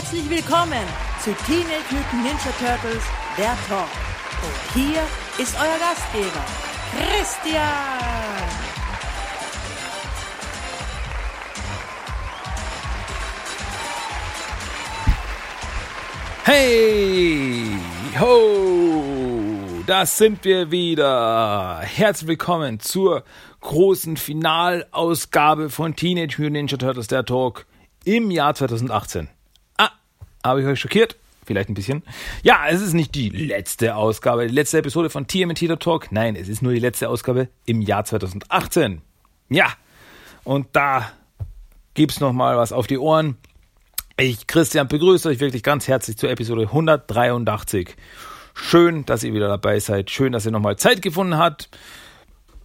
Herzlich willkommen zu Teenage Mutant Ninja Turtles, der Talk. Und hier ist euer Gastgeber, Christian. Hey, ho, das sind wir wieder. Herzlich willkommen zur großen Finalausgabe von Teenage Mutant Ninja Turtles, der Talk im Jahr 2018. Habe ich euch schockiert? Vielleicht ein bisschen. Ja, es ist nicht die letzte Ausgabe, die letzte Episode von TMT Talk. Nein, es ist nur die letzte Ausgabe im Jahr 2018. Ja, und da gibt's noch mal was auf die Ohren. Ich, Christian, begrüße euch wirklich ganz herzlich zur Episode 183. Schön, dass ihr wieder dabei seid. Schön, dass ihr nochmal Zeit gefunden habt.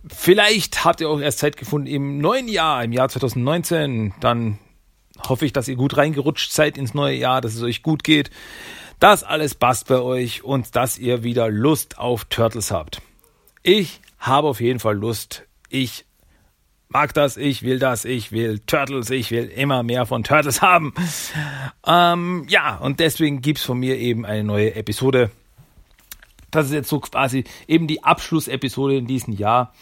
Vielleicht habt ihr auch erst Zeit gefunden im neuen Jahr, im Jahr 2019. Dann hoffe ich, dass ihr gut reingerutscht seid ins neue Jahr, dass es euch gut geht, dass alles passt bei euch und dass ihr wieder Lust auf Turtles habt. Ich habe auf jeden Fall Lust. Ich mag das, ich will das, ich will Turtles, ich will immer mehr von Turtles haben. Ähm, ja, und deswegen gibt es von mir eben eine neue Episode. Das ist jetzt so quasi eben die Abschlussepisode in diesem Jahr.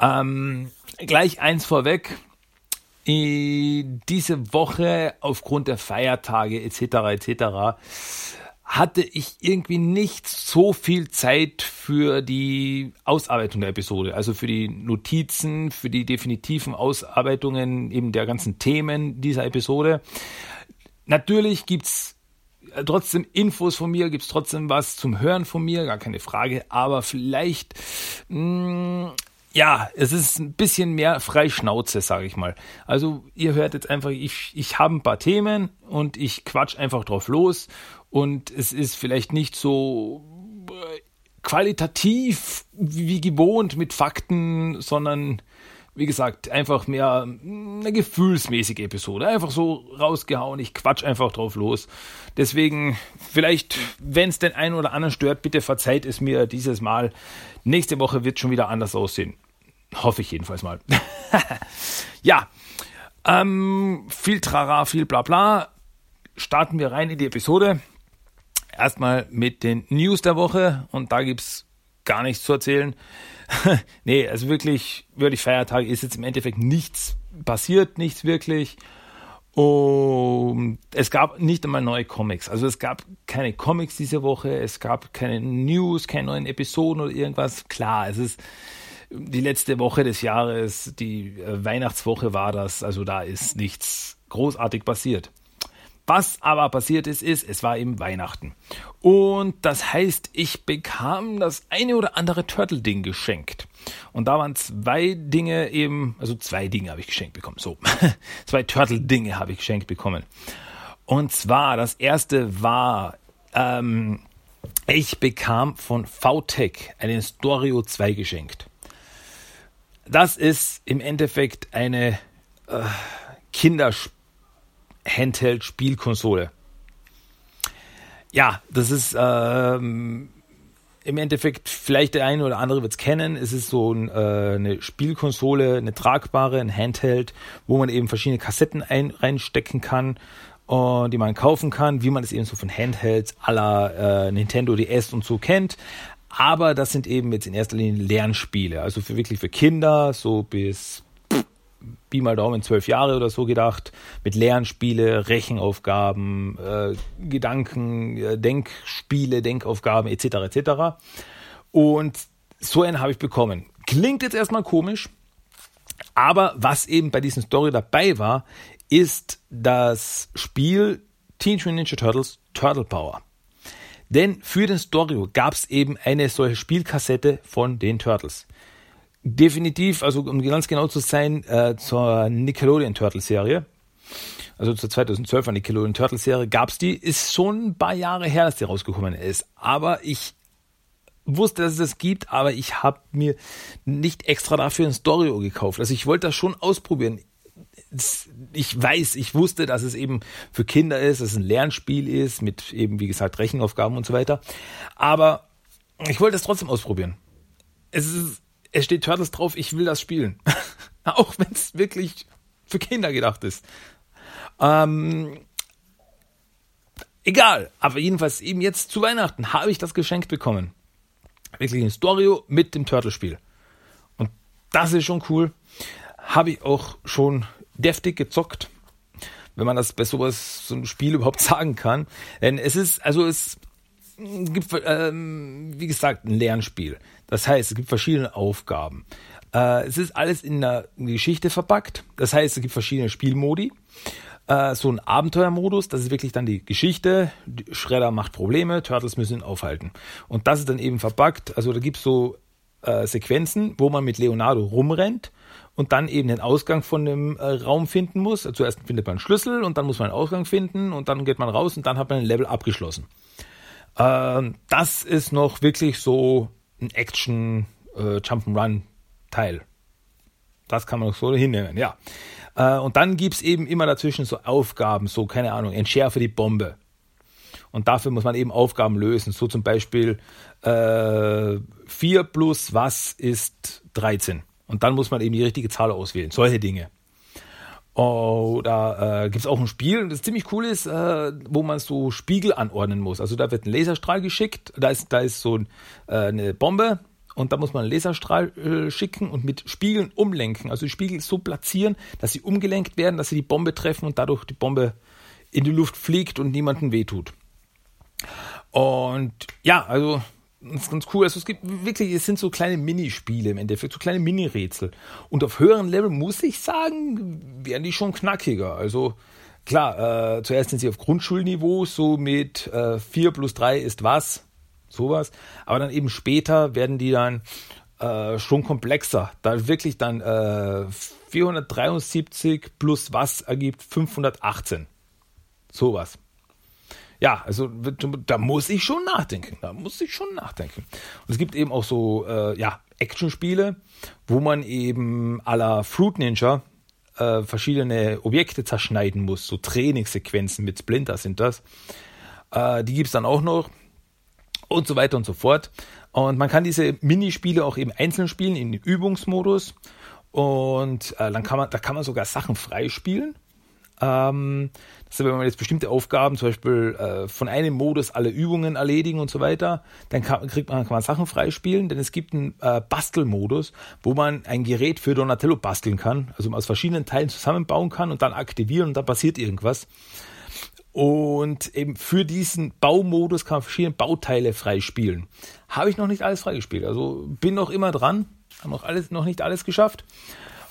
Ähm, gleich eins vorweg. Diese Woche aufgrund der Feiertage etc. etc hatte ich irgendwie nicht so viel Zeit für die Ausarbeitung der Episode, also für die Notizen, für die definitiven Ausarbeitungen eben der ganzen Themen dieser Episode. Natürlich gibt's trotzdem Infos von mir, gibt's trotzdem was zum Hören von mir, gar keine Frage, aber vielleicht mh, mm, ja, es ist ein bisschen mehr Freischnauze, sage ich mal. Also ihr hört jetzt einfach, ich, ich habe ein paar Themen und ich quatsch einfach drauf los und es ist vielleicht nicht so äh, qualitativ wie gewohnt mit Fakten, sondern wie gesagt, einfach mehr eine gefühlsmäßige Episode. Einfach so rausgehauen, ich quatsch einfach drauf los. Deswegen, vielleicht, wenn es den einen oder anderen stört, bitte verzeiht es mir dieses Mal. Nächste Woche wird schon wieder anders aussehen. Hoffe ich jedenfalls mal. ja, ähm, viel Trara, viel Blabla. Starten wir rein in die Episode. Erstmal mit den News der Woche und da gibt es gar nichts zu erzählen. nee, also wirklich, wirklich Feiertag ist jetzt im Endeffekt nichts passiert, nichts wirklich. Und es gab nicht einmal neue Comics. Also es gab keine Comics diese Woche, es gab keine News, keine neuen Episoden oder irgendwas. Klar, es ist die letzte Woche des Jahres, die Weihnachtswoche war das, also da ist nichts großartig passiert. Was aber passiert ist, ist, es war eben Weihnachten. Und das heißt, ich bekam das eine oder andere Turtle-Ding geschenkt. Und da waren zwei Dinge eben, also zwei Dinge habe ich geschenkt bekommen. So, zwei Turtle-Dinge habe ich geschenkt bekommen. Und zwar, das erste war, ähm, ich bekam von VTech einen Storio 2 geschenkt. Das ist im Endeffekt eine äh, Kinder-Handheld-Spielkonsole. Ja, das ist ähm, im Endeffekt, vielleicht der eine oder andere wird es kennen, es ist so ein, äh, eine Spielkonsole, eine tragbare, ein Handheld, wo man eben verschiedene Kassetten ein, reinstecken kann, uh, die man kaufen kann, wie man es eben so von Handhelds aller äh, Nintendo DS und so kennt. Aber das sind eben jetzt in erster Linie Lernspiele, also für wirklich für Kinder, so bis Pi mal Daumen zwölf Jahre oder so gedacht, mit Lernspiele, Rechenaufgaben, äh, Gedanken, äh, Denkspiele, Denkaufgaben etc. etc. Und so einen habe ich bekommen. Klingt jetzt erstmal komisch, aber was eben bei diesem Story dabei war, ist das Spiel Teenage Mutant Ninja Turtles Turtle Power. Denn für den Storio gab es eben eine solche Spielkassette von den Turtles. Definitiv, also um ganz genau zu sein, äh, zur Nickelodeon Turtle Serie, also zur 2012er Nickelodeon Turtle Serie gab es die, ist schon ein paar Jahre her, dass die rausgekommen ist. Aber ich wusste, dass es das gibt, aber ich habe mir nicht extra dafür ein Storio gekauft. Also ich wollte das schon ausprobieren ich weiß, ich wusste, dass es eben für Kinder ist, dass es ein Lernspiel ist, mit eben, wie gesagt, Rechenaufgaben und so weiter. Aber ich wollte es trotzdem ausprobieren. Es, ist, es steht Turtles drauf, ich will das spielen. Auch wenn es wirklich für Kinder gedacht ist. Ähm, Egal, aber jedenfalls eben jetzt zu Weihnachten habe ich das geschenkt bekommen. Wirklich ein Storio mit dem Turtle-Spiel. Und das ist schon cool. Habe ich auch schon deftig gezockt, wenn man das bei sowas, so einem Spiel überhaupt sagen kann. Denn es ist, also es gibt, ähm, wie gesagt, ein Lernspiel. Das heißt, es gibt verschiedene Aufgaben. Äh, es ist alles in der Geschichte verpackt. Das heißt, es gibt verschiedene Spielmodi. Äh, so ein Abenteuermodus, das ist wirklich dann die Geschichte. Shredder macht Probleme, Turtles müssen ihn aufhalten. Und das ist dann eben verpackt. Also da gibt es so äh, Sequenzen, wo man mit Leonardo rumrennt und dann eben den Ausgang von dem äh, Raum finden muss. Zuerst findet man einen Schlüssel und dann muss man einen Ausgang finden und dann geht man raus und dann hat man ein Level abgeschlossen. Ähm, das ist noch wirklich so ein Action äh, Jump'n'Run Teil. Das kann man so hinnehmen, ja. Äh, und dann gibt es eben immer dazwischen so Aufgaben, so, keine Ahnung, entschärfe die Bombe. Und dafür muss man eben Aufgaben lösen. So zum Beispiel äh, 4 plus was ist 13. Und dann muss man eben die richtige Zahl auswählen. Solche Dinge. Oder äh, gibt es auch ein Spiel, das ziemlich cool ist, äh, wo man so Spiegel anordnen muss. Also da wird ein Laserstrahl geschickt, da ist, da ist so äh, eine Bombe und da muss man einen Laserstrahl äh, schicken und mit Spiegeln umlenken. Also die Spiegel so platzieren, dass sie umgelenkt werden, dass sie die Bombe treffen und dadurch die Bombe in die Luft fliegt und niemandem wehtut. Und ja, also ist ganz cool. Also es gibt wirklich, es sind so kleine Minispiele im Endeffekt, so kleine Mini-Rätsel. Und auf höheren Level muss ich sagen, werden die schon knackiger. Also klar, äh, zuerst sind sie auf Grundschulniveau, so mit äh, 4 plus 3 ist was sowas. Aber dann eben später werden die dann äh, schon komplexer. Da wirklich dann äh, 473 plus was ergibt 518. Sowas. Ja, also da muss ich schon nachdenken. Da muss ich schon nachdenken. Und es gibt eben auch so äh, ja, Actionspiele, wo man eben à la Fruit Ninja äh, verschiedene Objekte zerschneiden muss. So Trainingssequenzen mit Splinter sind das. Äh, die gibt es dann auch noch und so weiter und so fort. Und man kann diese Minispiele auch eben einzeln spielen in Übungsmodus. Und äh, dann kann man, da kann man sogar Sachen freispielen. Ähm, das ist, wenn man jetzt bestimmte Aufgaben, zum Beispiel äh, von einem Modus alle Übungen erledigen und so weiter, dann kann, kriegt man, kann man Sachen freispielen, denn es gibt einen äh, Bastelmodus, wo man ein Gerät für Donatello basteln kann, also aus verschiedenen Teilen zusammenbauen kann und dann aktivieren und dann passiert irgendwas. Und eben für diesen Baumodus kann man verschiedene Bauteile freispielen. Habe ich noch nicht alles freigespielt. Also bin noch immer dran. Habe noch, alles, noch nicht alles geschafft.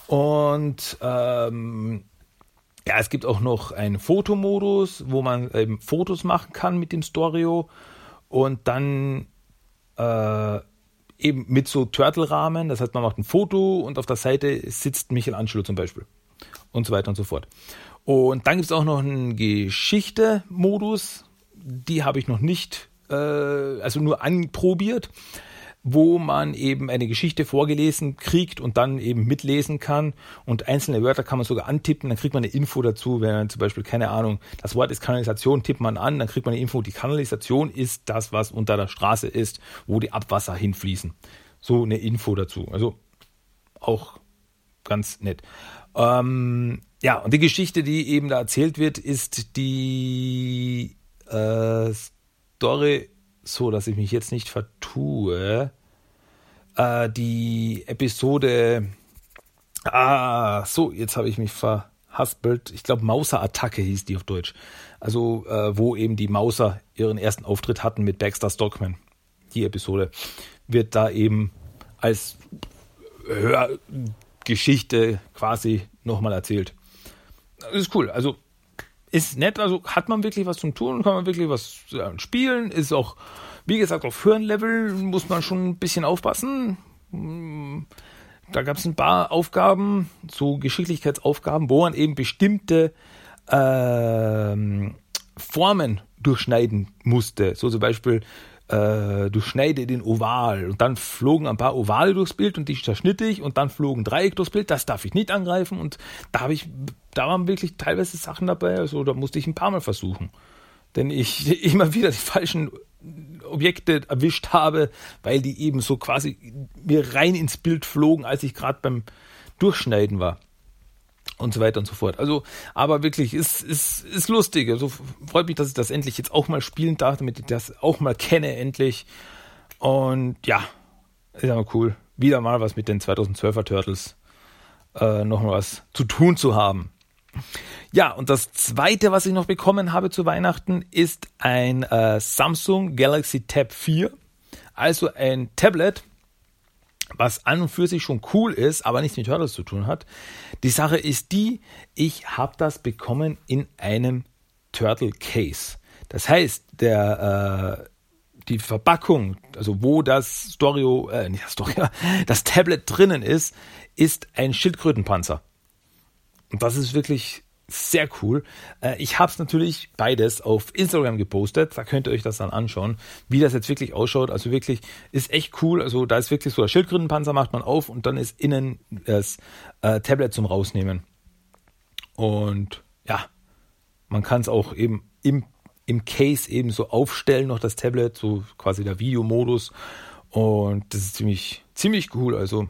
Und ähm, ja, es gibt auch noch einen Fotomodus, wo man eben Fotos machen kann mit dem Storio. Und dann äh, eben mit so Turtle-Rahmen. Das heißt, man macht ein Foto und auf der Seite sitzt Michelangelo zum Beispiel. Und so weiter und so fort. Und dann gibt es auch noch einen Geschichte-Modus. Die habe ich noch nicht, äh, also nur anprobiert, wo man eben eine Geschichte vorgelesen kriegt und dann eben mitlesen kann. Und einzelne Wörter kann man sogar antippen, dann kriegt man eine Info dazu. Wenn man zum Beispiel, keine Ahnung, das Wort ist Kanalisation, tippt man an, dann kriegt man eine Info. Die Kanalisation ist das, was unter der Straße ist, wo die Abwasser hinfließen. So eine Info dazu. Also auch ganz nett. Ähm, ja, und die Geschichte, die eben da erzählt wird, ist die äh, Story, so dass ich mich jetzt nicht vertue, äh, die Episode, ah, so, jetzt habe ich mich verhaspelt, ich glaube Mauser-Attacke hieß die auf Deutsch, also äh, wo eben die Mauser ihren ersten Auftritt hatten mit Baxter Stockman. Die Episode wird da eben als Hörgeschichte quasi nochmal erzählt. Das ist cool. Also ist nett, also hat man wirklich was zum Tun, kann man wirklich was spielen, ist auch, wie gesagt, auf höheren Level muss man schon ein bisschen aufpassen. Da gab es ein paar Aufgaben, so Geschicklichkeitsaufgaben, wo man eben bestimmte äh, Formen durchschneiden musste. So zum Beispiel äh, durchschneide den Oval und dann flogen ein paar Ovale durchs Bild und die zerschnitt ich und dann flogen Dreieck durchs Bild, das darf ich nicht angreifen und da habe ich, da waren wirklich teilweise Sachen dabei, also da musste ich ein paar Mal versuchen. Denn ich immer wieder die falschen Objekte erwischt habe, weil die eben so quasi mir rein ins Bild flogen, als ich gerade beim Durchschneiden war. Und so weiter und so fort. Also, aber wirklich, ist, ist, ist lustig. Also freut mich, dass ich das endlich jetzt auch mal spielen darf, damit ich das auch mal kenne, endlich. Und ja, ist aber cool. Wieder mal was mit den 2012er Turtles äh, noch mal was zu tun zu haben. Ja, und das zweite, was ich noch bekommen habe zu Weihnachten, ist ein äh, Samsung Galaxy Tab 4. Also ein Tablet, was an und für sich schon cool ist, aber nichts mit Turtles zu tun hat. Die Sache ist die, ich habe das bekommen in einem Turtle Case. Das heißt, der äh, die Verpackung, also wo das Storio, äh, nicht das Storio, das Tablet drinnen ist, ist ein Schildkrötenpanzer. Und das ist wirklich sehr cool. Äh, ich habe es natürlich beides auf Instagram gepostet. Da könnt ihr euch das dann anschauen, wie das jetzt wirklich ausschaut. Also wirklich ist echt cool. Also da ist wirklich so der Schildkrötenpanzer macht man auf und dann ist innen das äh, Tablet zum rausnehmen. Und ja, man kann es auch eben im im Case eben so aufstellen, noch das Tablet, so quasi der Videomodus. Und das ist ziemlich, ziemlich cool. Also,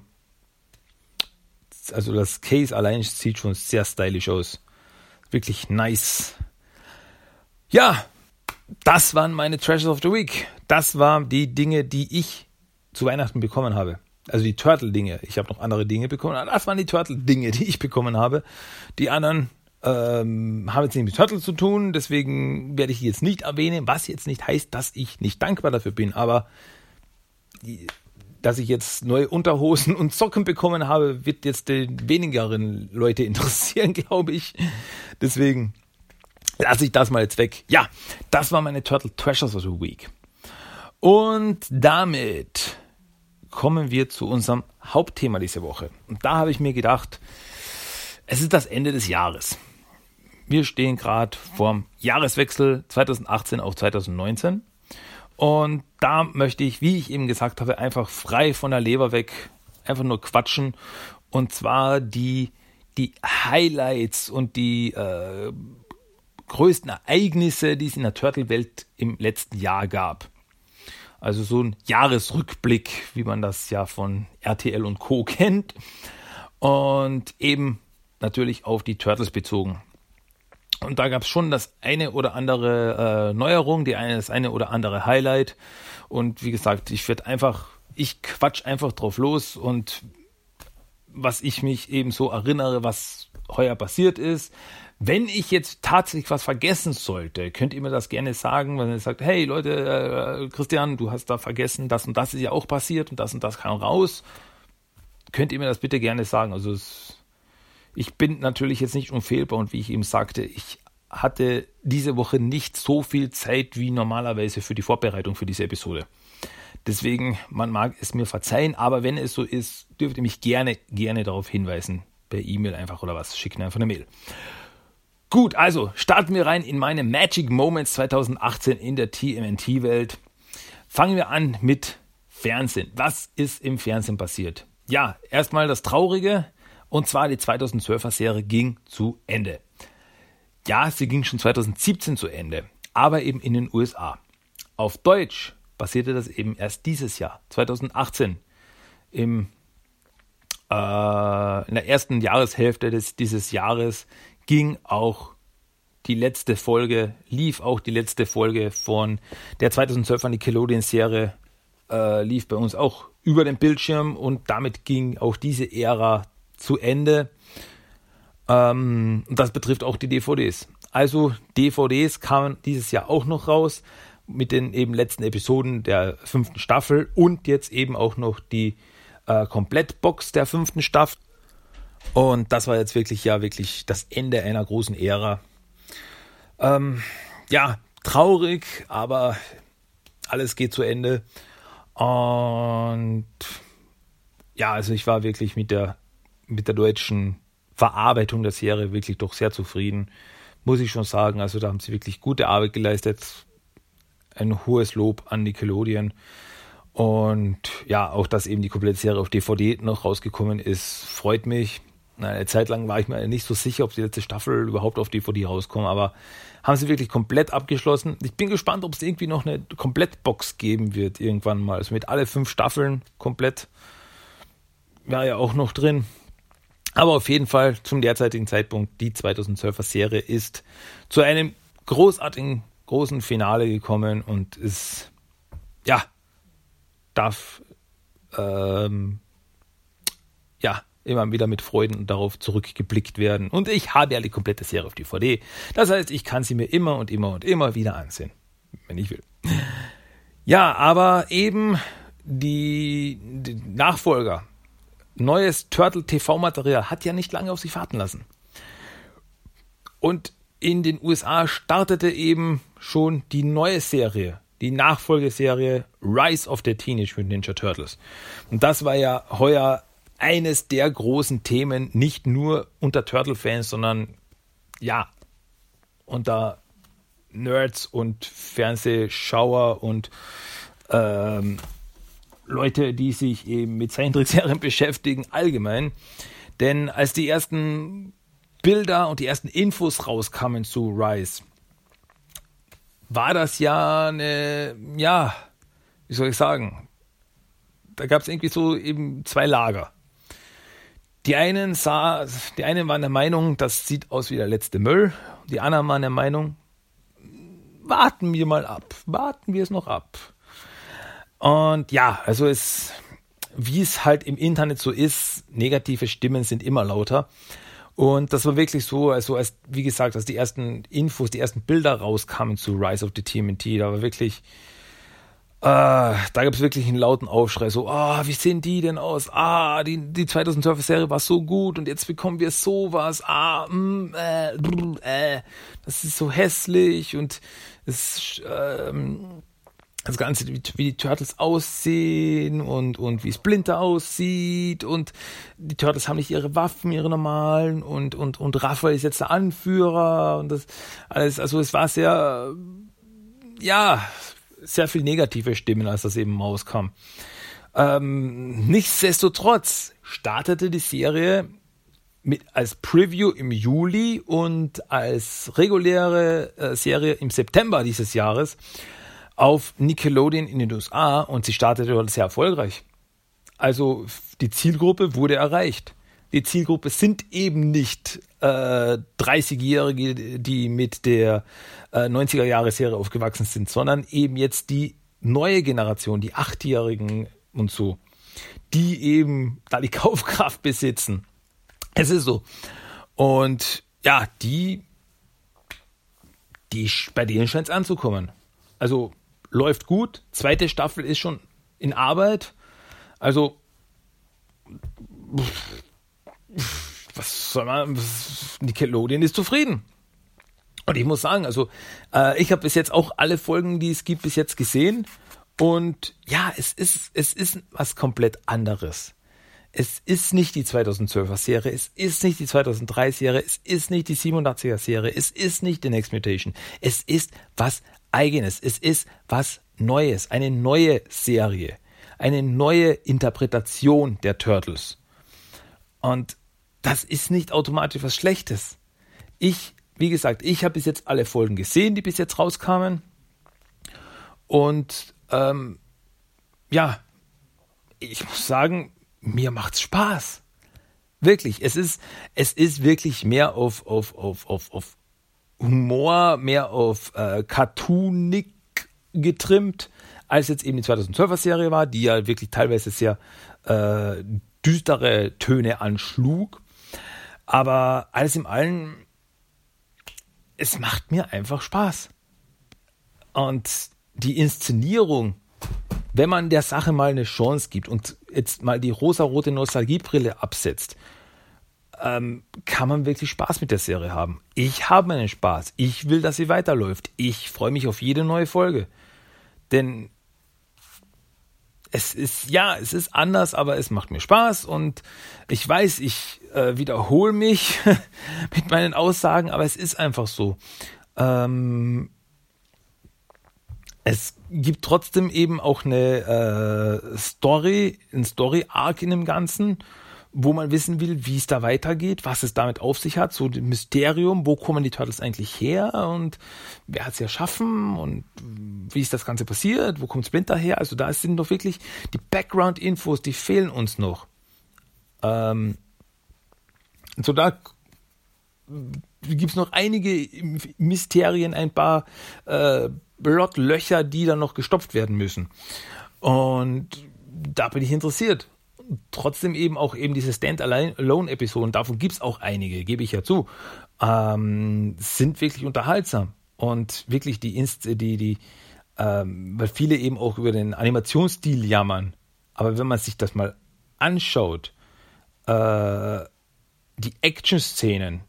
also das Case allein sieht schon sehr stylisch aus. Wirklich nice. Ja, das waren meine Treasures of the Week. Das waren die Dinge, die ich zu Weihnachten bekommen habe. Also die Turtle-Dinge. Ich habe noch andere Dinge bekommen. Das waren die Turtle-Dinge, die ich bekommen habe. Die anderen ähm, haben jetzt nicht mit Turtle zu tun, deswegen werde ich die jetzt nicht erwähnen, was jetzt nicht heißt, dass ich nicht dankbar dafür bin, aber dass ich jetzt neue Unterhosen und Socken bekommen habe, wird jetzt den wenigeren Leute interessieren, glaube ich. Deswegen lasse ich das mal jetzt weg. Ja, das war meine Turtle Treasures of the Week. Und damit kommen wir zu unserem Hauptthema diese Woche. Und da habe ich mir gedacht, es ist das Ende des Jahres. Wir stehen gerade vorm Jahreswechsel 2018 auf 2019. Und da möchte ich, wie ich eben gesagt habe, einfach frei von der Leber weg, einfach nur quatschen. Und zwar die, die Highlights und die äh, größten Ereignisse, die es in der Turtle-Welt im letzten Jahr gab. Also so ein Jahresrückblick, wie man das ja von RTL und Co. kennt. Und eben natürlich auf die Turtles bezogen. Und da gab es schon das eine oder andere äh, Neuerung, die eine, das eine oder andere Highlight. Und wie gesagt, ich werde einfach, ich quatsch einfach drauf los und was ich mich eben so erinnere, was heuer passiert ist. Wenn ich jetzt tatsächlich was vergessen sollte, könnt ihr mir das gerne sagen, wenn ihr sagt, hey Leute, äh, Christian, du hast da vergessen, das und das ist ja auch passiert und das und das kam raus. Könnt ihr mir das bitte gerne sagen? Also es ich bin natürlich jetzt nicht unfehlbar und wie ich eben sagte, ich hatte diese Woche nicht so viel Zeit wie normalerweise für die Vorbereitung für diese Episode. Deswegen, man mag es mir verzeihen, aber wenn es so ist, dürft ihr mich gerne, gerne darauf hinweisen. Per E-Mail einfach oder was. Schickt mir einfach eine Mail. Gut, also starten wir rein in meine Magic Moments 2018 in der TMNT-Welt. Fangen wir an mit Fernsehen. Was ist im Fernsehen passiert? Ja, erstmal das Traurige. Und zwar die 2012er Serie ging zu Ende. Ja, sie ging schon 2017 zu Ende, aber eben in den USA. Auf Deutsch passierte das eben erst dieses Jahr, 2018, im, äh, in der ersten Jahreshälfte des, dieses Jahres ging auch die letzte Folge, lief auch die letzte Folge von der 2012er Nickelodeon-Serie, äh, lief bei uns auch über den Bildschirm und damit ging auch diese Ära zu Ende. Ähm, das betrifft auch die DVDs. Also DVDs kamen dieses Jahr auch noch raus mit den eben letzten Episoden der fünften Staffel und jetzt eben auch noch die äh, Komplettbox der fünften Staffel. Und das war jetzt wirklich ja wirklich das Ende einer großen Ära. Ähm, ja, traurig, aber alles geht zu Ende. Und ja, also ich war wirklich mit der mit der deutschen Verarbeitung der Serie wirklich doch sehr zufrieden, muss ich schon sagen. Also da haben sie wirklich gute Arbeit geleistet. Ein hohes Lob an Nickelodeon. Und ja, auch dass eben die komplette Serie auf DVD noch rausgekommen ist, freut mich. Eine Zeit lang war ich mir nicht so sicher, ob die letzte Staffel überhaupt auf DVD rauskommt, aber haben sie wirklich komplett abgeschlossen. Ich bin gespannt, ob es irgendwie noch eine Komplettbox geben wird irgendwann mal. Also mit alle fünf Staffeln komplett. Wäre ja auch noch drin. Aber auf jeden Fall zum derzeitigen Zeitpunkt, die 2012er Serie ist zu einem großartigen, großen Finale gekommen und ist, ja, darf, ähm, ja, immer wieder mit Freuden darauf zurückgeblickt werden. Und ich habe ja die komplette Serie auf DVD. Das heißt, ich kann sie mir immer und immer und immer wieder ansehen, wenn ich will. Ja, aber eben die, die Nachfolger, neues Turtle TV-Material hat ja nicht lange auf sich warten lassen. Und in den USA startete eben schon die neue Serie, die Nachfolgeserie Rise of the Teenage Mutant Ninja Turtles. Und das war ja heuer eines der großen Themen, nicht nur unter Turtle-Fans, sondern ja, unter Nerds und Fernsehschauer und ähm, Leute, die sich eben mit Zeichentrickserien beschäftigen, allgemein. Denn als die ersten Bilder und die ersten Infos rauskamen zu Rise, war das ja eine, ja, wie soll ich sagen, da gab es irgendwie so eben zwei Lager. Die einen sah, die einen waren der Meinung, das sieht aus wie der letzte Müll. Die anderen waren der Meinung, warten wir mal ab, warten wir es noch ab. Und ja, also es, wie es halt im Internet so ist, negative Stimmen sind immer lauter. Und das war wirklich so, also als, wie gesagt, als die ersten Infos, die ersten Bilder rauskamen zu Rise of the TMNT, da war wirklich, äh, da gab es wirklich einen lauten Aufschrei, so, ah, wie sehen die denn aus? Ah, die, die 2012 Serie war so gut und jetzt bekommen wir sowas. Ah, mm, äh, brr, äh, das ist so hässlich und es, ähm, das Ganze, wie, die Turtles aussehen und, und wie Splinter aussieht. Und die Turtles haben nicht ihre Waffen, ihre normalen. Und, und, und Raphael ist jetzt der Anführer. Und das alles, also es war sehr, ja, sehr viel negative Stimmen, als das eben rauskam. Ähm, nichtsdestotrotz startete die Serie mit, als Preview im Juli und als reguläre äh, Serie im September dieses Jahres auf Nickelodeon in den USA und sie startete dort sehr erfolgreich. Also die Zielgruppe wurde erreicht. Die Zielgruppe sind eben nicht äh, 30-Jährige, die mit der äh, 90er-Jahre-Serie aufgewachsen sind, sondern eben jetzt die neue Generation, die Achtjährigen und so, die eben da die Kaufkraft besitzen. Es ist so. Und ja, die, die bei denen scheint es anzukommen. Also läuft gut. Zweite Staffel ist schon in Arbeit. Also, was soll man, Nickelodeon ist zufrieden. Und ich muss sagen, also, äh, ich habe bis jetzt auch alle Folgen, die es gibt, bis jetzt gesehen. Und ja, es ist, es ist was komplett anderes. Es ist nicht die 2012er Serie, es ist nicht die 2003 Serie, es ist nicht die 87er Serie, es ist nicht The Next Mutation. Es ist was eigenes. Es ist was Neues, eine neue Serie, eine neue Interpretation der Turtles. Und das ist nicht automatisch was Schlechtes. Ich, wie gesagt, ich habe bis jetzt alle Folgen gesehen, die bis jetzt rauskamen. Und ähm, ja, ich muss sagen, mir macht's Spaß. Wirklich, es ist, es ist wirklich mehr auf, auf, auf, auf, auf Humor, mehr auf äh, Cartoonik getrimmt, als jetzt eben die 2012er Serie war, die ja wirklich teilweise sehr äh, düstere Töne anschlug. Aber alles im Allen, es macht mir einfach Spaß. Und die Inszenierung, wenn man der Sache mal eine Chance gibt und jetzt mal die rosarote Nostalgiebrille absetzt, ähm, kann man wirklich Spaß mit der Serie haben. Ich habe meinen Spaß. Ich will, dass sie weiterläuft. Ich freue mich auf jede neue Folge. Denn es ist, ja, es ist anders, aber es macht mir Spaß und ich weiß, ich äh, wiederhole mich mit meinen Aussagen, aber es ist einfach so. Ähm, es gibt trotzdem eben auch eine äh, Story, ein Story-Arc in dem Ganzen wo man wissen will, wie es da weitergeht, was es damit auf sich hat, so ein Mysterium, wo kommen die Turtles eigentlich her und wer hat sie erschaffen und wie ist das Ganze passiert, wo kommt Splinter her, also da sind doch wirklich die Background-Infos, die fehlen uns noch. Ähm, So da gibt es noch einige Mysterien, ein paar äh, Blotlöcher, die dann noch gestopft werden müssen. Und da bin ich interessiert. Trotzdem eben auch eben diese Stand-Alone-Episoden, davon gibt es auch einige, gebe ich ja zu, ähm, sind wirklich unterhaltsam. Und wirklich die, Inst die, die ähm, weil viele eben auch über den Animationsstil jammern. Aber wenn man sich das mal anschaut, äh, die Action-Szenen,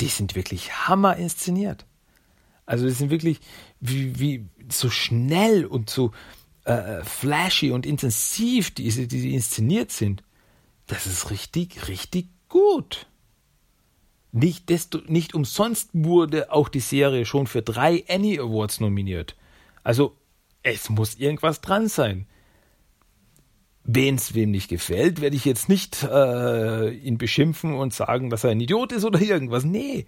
die sind wirklich hammer inszeniert. Also die sind wirklich wie, wie so schnell und so äh, flashy und intensiv, die, die sie inszeniert sind. Das ist richtig, richtig gut. Nicht, desto, nicht umsonst wurde auch die Serie schon für drei Annie Awards nominiert. Also es muss irgendwas dran sein. Wenn es wem nicht gefällt, werde ich jetzt nicht äh, ihn beschimpfen und sagen, dass er ein Idiot ist oder irgendwas. Nee,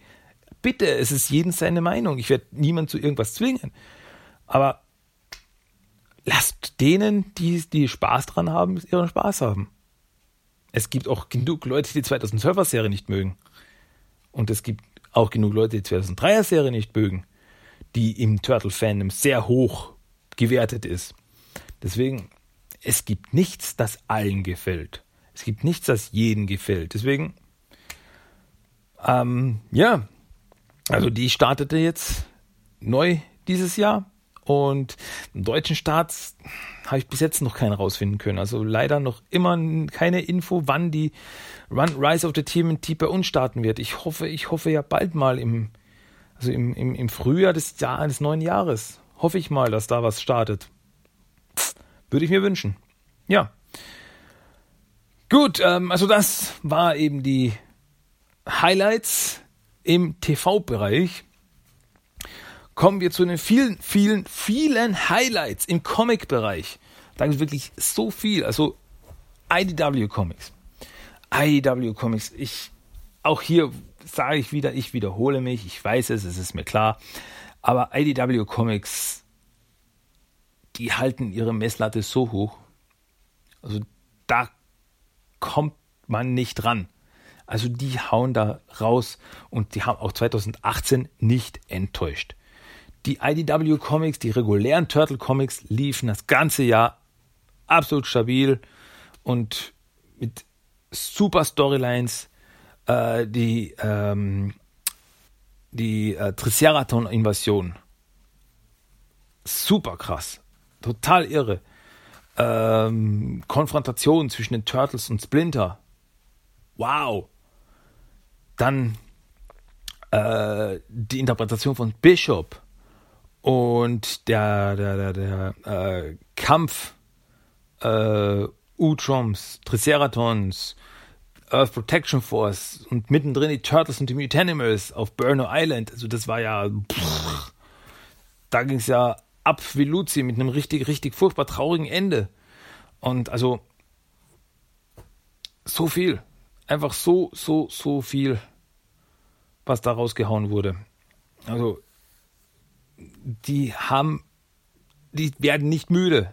bitte, es ist jedem seine Meinung. Ich werde niemand zu irgendwas zwingen. Aber lasst denen, die, die Spaß dran haben, ihren Spaß haben. Es gibt auch genug Leute, die die 2012er Serie nicht mögen. Und es gibt auch genug Leute, die die 2003er Serie nicht mögen, die im Turtle-Fandom sehr hoch gewertet ist. Deswegen, es gibt nichts, das allen gefällt. Es gibt nichts, das jedem gefällt. Deswegen, ähm, ja, also die startete jetzt neu dieses Jahr und im deutschen Staat habe ich bis jetzt noch keinen rausfinden können. Also leider noch immer keine Info, wann die Run Rise of the TMNT bei uns starten wird. Ich hoffe, ich hoffe ja bald mal im, also im, im, im Frühjahr des, Jahr, des neuen Jahres. Hoffe ich mal, dass da was startet. Würde ich mir wünschen. Ja. Gut, ähm, also das war eben die Highlights im TV-Bereich. Kommen wir zu den vielen, vielen, vielen Highlights im Comic-Bereich. Da gibt es wirklich so viel. Also IDW Comics. IDW Comics. Ich, auch hier sage ich wieder, ich wiederhole mich. Ich weiß es, es ist mir klar. Aber IDW Comics, die halten ihre Messlatte so hoch, also da kommt man nicht dran. Also die hauen da raus und die haben auch 2018 nicht enttäuscht. Die IDW Comics, die regulären Turtle Comics liefen das ganze Jahr absolut stabil und mit super Storylines. Äh, die ähm, die äh, Triceratops-Invasion. Super krass. Total irre ähm, Konfrontation zwischen den Turtles und Splinter. Wow. Dann äh, die Interpretation von Bishop und der, der, der, der äh, Kampf äh, Utroms, Triceratons, Earth Protection Force und mittendrin die Turtles und die Mutanimals auf Burno Island. Also das war ja, pff, da ging es ja ab wie Luzi mit einem richtig, richtig furchtbar traurigen Ende. Und also so viel. Einfach so, so, so viel, was da rausgehauen wurde. Also, die haben, die werden nicht müde.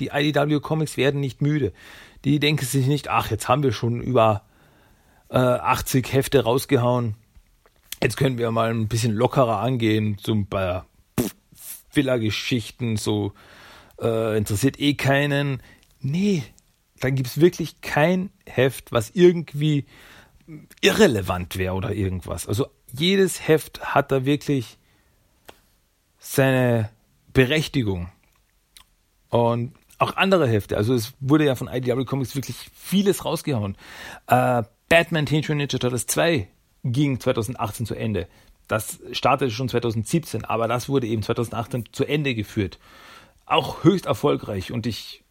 Die IDW Comics werden nicht müde. Die denken sich nicht, ach, jetzt haben wir schon über äh, 80 Hefte rausgehauen. Jetzt können wir mal ein bisschen lockerer angehen, zum bei Villa-Geschichten, so äh, interessiert eh keinen. Nee, dann gibt es wirklich kein Heft, was irgendwie irrelevant wäre oder irgendwas. Also jedes Heft hat da wirklich seine Berechtigung. Und auch andere Hefte. Also es wurde ja von IDW Comics wirklich vieles rausgehauen. Äh, Batman Teenage Ninja Turtles 2 ging 2018 zu Ende. Das startete schon 2017, aber das wurde eben 2018 zu Ende geführt. Auch höchst erfolgreich und ich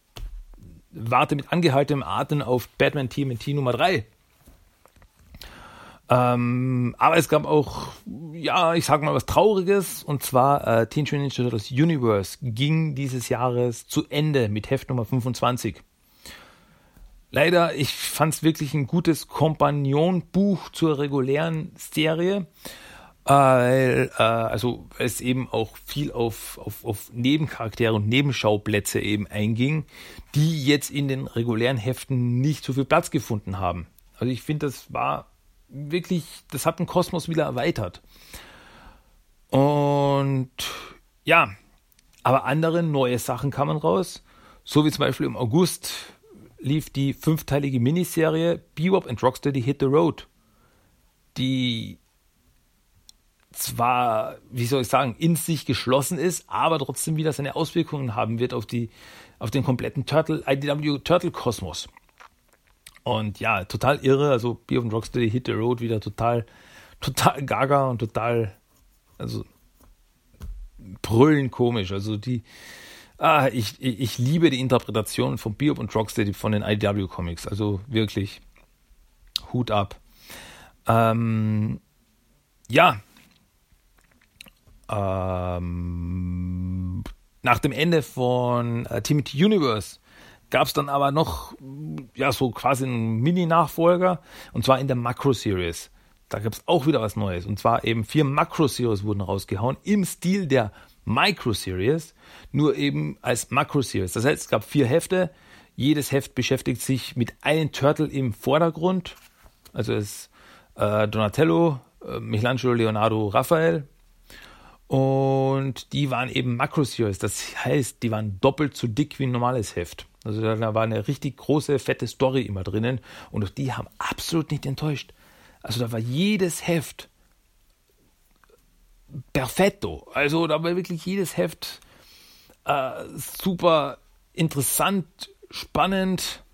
warte mit angehaltenem Atem auf Batman TMNT Nummer 3. Ähm, aber es gab auch, ja, ich sag mal was Trauriges, und zwar äh, Teenage Mutant Turtles Universe ging dieses Jahres zu Ende mit Heft Nummer 25. Leider, ich fand es wirklich ein gutes Kompagnonbuch zur regulären Serie weil äh, also es eben auch viel auf, auf, auf Nebencharaktere und Nebenschauplätze eben einging, die jetzt in den regulären Heften nicht so viel Platz gefunden haben. Also ich finde, das war wirklich, das hat den Kosmos wieder erweitert. Und ja, aber andere neue Sachen kamen raus. So wie zum Beispiel im August lief die fünfteilige Miniserie Bebop and Rocksteady Hit the Road, die zwar, wie soll ich sagen, in sich geschlossen ist, aber trotzdem wieder seine Auswirkungen haben wird auf die, auf den kompletten Turtle, IDW Turtle Kosmos. Und ja, total irre, also Bebop and Rocksteady Hit the Road wieder total, total gaga und total, also brüllen komisch. Also die, ah, ich, ich liebe die Interpretation von Bebop und Rocksteady von den IDW Comics. Also wirklich Hut ab. Ähm, ja. Ähm, nach dem Ende von äh, Timothy Universe gab es dann aber noch, ja, so quasi einen Mini-Nachfolger, und zwar in der Macro-Series. Da gab es auch wieder was Neues. Und zwar eben vier Macro-Series wurden rausgehauen im Stil der Micro-Series, nur eben als Macro-Series. Das heißt, es gab vier Hefte. Jedes Heft beschäftigt sich mit einem Turtle im Vordergrund. Also es äh, Donatello, äh, Michelangelo, Leonardo, Raphael. Und die waren eben Macro-Series. Das heißt, die waren doppelt so dick wie ein normales Heft. Also da war eine richtig große, fette Story immer drinnen. Und die haben absolut nicht enttäuscht. Also da war jedes Heft perfetto. Also da war wirklich jedes Heft äh, super interessant, spannend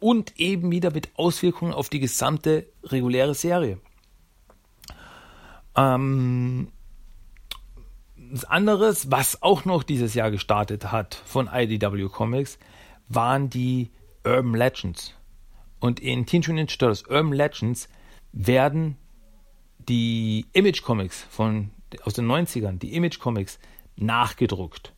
und eben wieder mit Auswirkungen auf die gesamte reguläre Serie. Ähm, anderes, was auch noch dieses Jahr gestartet hat von IDW Comics, waren die Urban Legends. Und in Mutant Ninja Turtles Urban Legends werden die Image Comics von, aus den 90ern, die Image Comics nachgedruckt,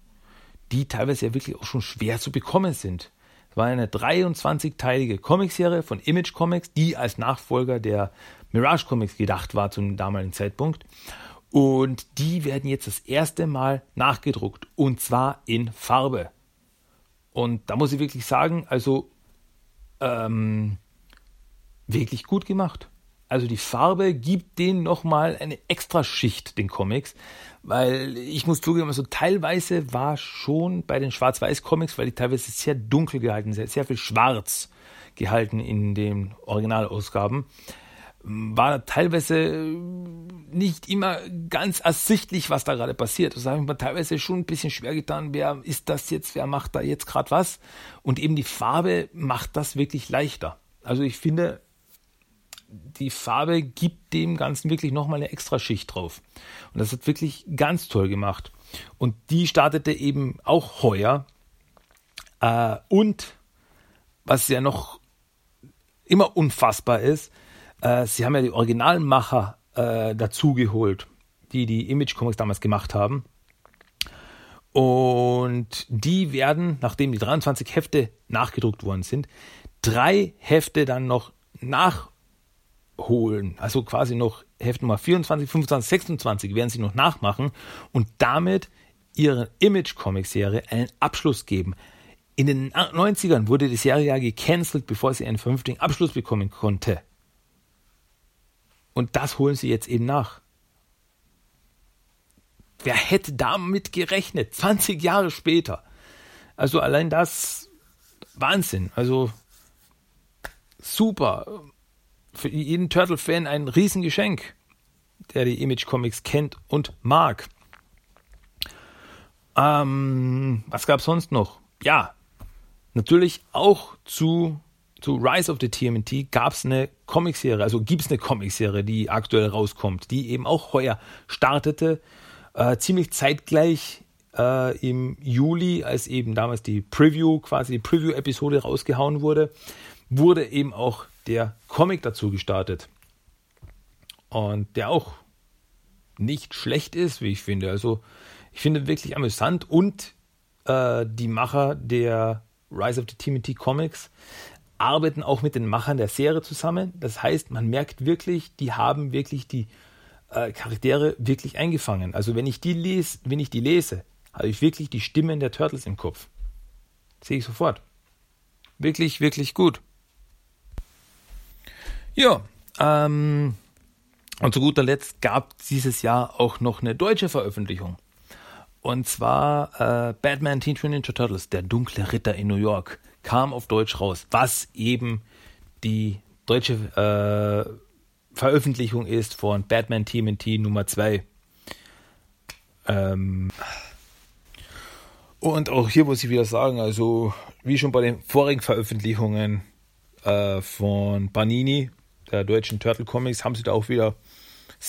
die teilweise ja wirklich auch schon schwer zu bekommen sind. Es war eine 23-teilige Comicserie von Image Comics, die als Nachfolger der Mirage Comics gedacht war zum damaligen Zeitpunkt. Und die werden jetzt das erste Mal nachgedruckt und zwar in Farbe. Und da muss ich wirklich sagen, also ähm, wirklich gut gemacht. Also die Farbe gibt denen nochmal eine extra Schicht, den Comics. Weil ich muss zugeben, also teilweise war schon bei den Schwarz-Weiß-Comics, weil die teilweise sehr dunkel gehalten sind, sehr viel schwarz gehalten in den Originalausgaben, war teilweise nicht immer ganz ersichtlich, was da gerade passiert. Das habe ich mir teilweise schon ein bisschen schwer getan. Wer ist das jetzt? Wer macht da jetzt gerade was? Und eben die Farbe macht das wirklich leichter. Also ich finde, die Farbe gibt dem Ganzen wirklich nochmal eine extra Schicht drauf. Und das hat wirklich ganz toll gemacht. Und die startete eben auch heuer. Äh, und was ja noch immer unfassbar ist, äh, sie haben ja die Originalmacher äh, dazugeholt, die die Image Comics damals gemacht haben. Und die werden, nachdem die 23 Hefte nachgedruckt worden sind, drei Hefte dann noch nach holen. Also quasi noch Heft Nummer 24, 25, 26 werden sie noch nachmachen und damit ihre Image-Comic-Serie einen Abschluss geben. In den 90ern wurde die Serie ja gecancelt, bevor sie einen vernünftigen Abschluss bekommen konnte. Und das holen sie jetzt eben nach. Wer hätte damit gerechnet? 20 Jahre später. Also allein das Wahnsinn. Also super für jeden Turtle-Fan ein Riesengeschenk, der die Image Comics kennt und mag. Ähm, was gab es sonst noch? Ja, natürlich auch zu, zu Rise of the TMNT gab es eine Comicserie, also gibt es eine Comicserie, die aktuell rauskommt, die eben auch heuer startete, äh, ziemlich zeitgleich äh, im Juli, als eben damals die Preview, quasi die Preview-Episode rausgehauen wurde, wurde eben auch der Comic dazu gestartet. Und der auch nicht schlecht ist, wie ich finde. Also ich finde wirklich amüsant und äh, die Macher der Rise of the TMT Comics arbeiten auch mit den Machern der Serie zusammen. Das heißt, man merkt wirklich, die haben wirklich die äh, Charaktere wirklich eingefangen. Also wenn ich die lese, wenn ich die lese, habe ich wirklich die Stimmen der Turtles im Kopf. Sehe ich sofort. Wirklich, wirklich gut. Ja, ähm, Und zu guter Letzt gab dieses Jahr auch noch eine deutsche Veröffentlichung. Und zwar äh, Batman Teen Ninja Turtles, der dunkle Ritter in New York, kam auf Deutsch raus, was eben die deutsche äh, Veröffentlichung ist von Batman TMNT Nummer 2. Ähm und auch hier muss ich wieder sagen, also wie schon bei den vorigen Veröffentlichungen äh, von Panini, der deutschen Turtle Comics, haben sie da auch wieder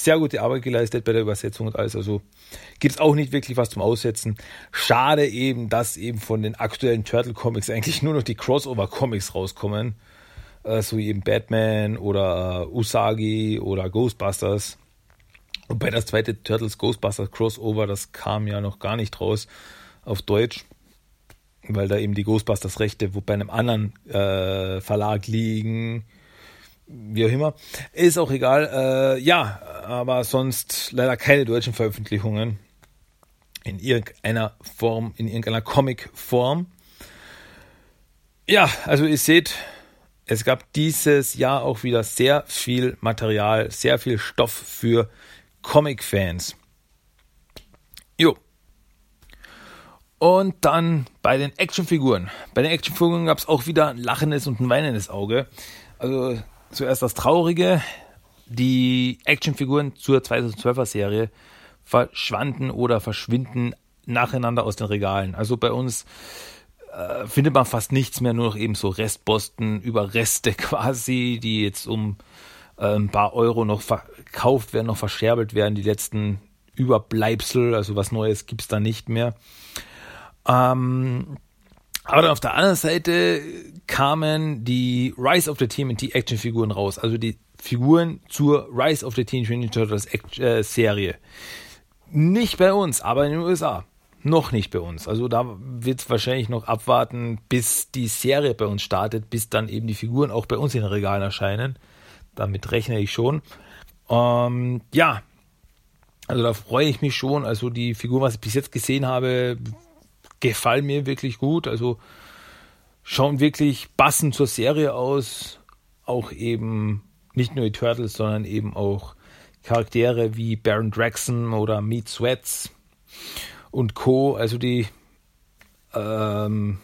sehr gute Arbeit geleistet bei der Übersetzung und alles. Also gibt es auch nicht wirklich was zum Aussetzen. Schade eben, dass eben von den aktuellen Turtle Comics eigentlich nur noch die Crossover Comics rauskommen äh, so eben Batman oder äh, Usagi oder Ghostbusters. Wobei das zweite Turtles Ghostbusters Crossover, das kam ja noch gar nicht raus auf Deutsch, weil da eben die Ghostbusters Rechte wo bei einem anderen äh, Verlag liegen. Wie auch immer. Ist auch egal. Äh, ja, aber sonst leider keine deutschen Veröffentlichungen in irgendeiner Form, in irgendeiner Comic-Form. Ja, also ihr seht, es gab dieses Jahr auch wieder sehr viel Material, sehr viel Stoff für Comic-Fans. Jo. Und dann bei den Actionfiguren. Bei den Actionfiguren gab es auch wieder ein lachendes und ein weinendes Auge. Also zuerst das Traurige. Die Actionfiguren zur 2012er Serie verschwanden oder verschwinden nacheinander aus den Regalen. Also bei uns äh, findet man fast nichts mehr, nur noch eben so Restposten, Überreste quasi, die jetzt um äh, ein paar Euro noch verkauft werden, noch verscherbelt werden. Die letzten Überbleibsel, also was Neues gibt es da nicht mehr. Ähm, aber dann auf der anderen Seite kamen die Rise of the TMNT Actionfiguren raus, also die Figuren zur Rise of the Teenage Mutant Turtles äh, Serie. Nicht bei uns, aber in den USA. Noch nicht bei uns. Also da wird es wahrscheinlich noch abwarten, bis die Serie bei uns startet, bis dann eben die Figuren auch bei uns in den Regalen erscheinen. Damit rechne ich schon. Ähm, ja, also da freue ich mich schon. Also die Figuren, was ich bis jetzt gesehen habe, gefallen mir wirklich gut. Also schauen wirklich passend zur Serie aus. Auch eben nicht nur die Turtles, sondern eben auch Charaktere wie Baron Draxon oder Meat Sweats und Co. Also die ähm,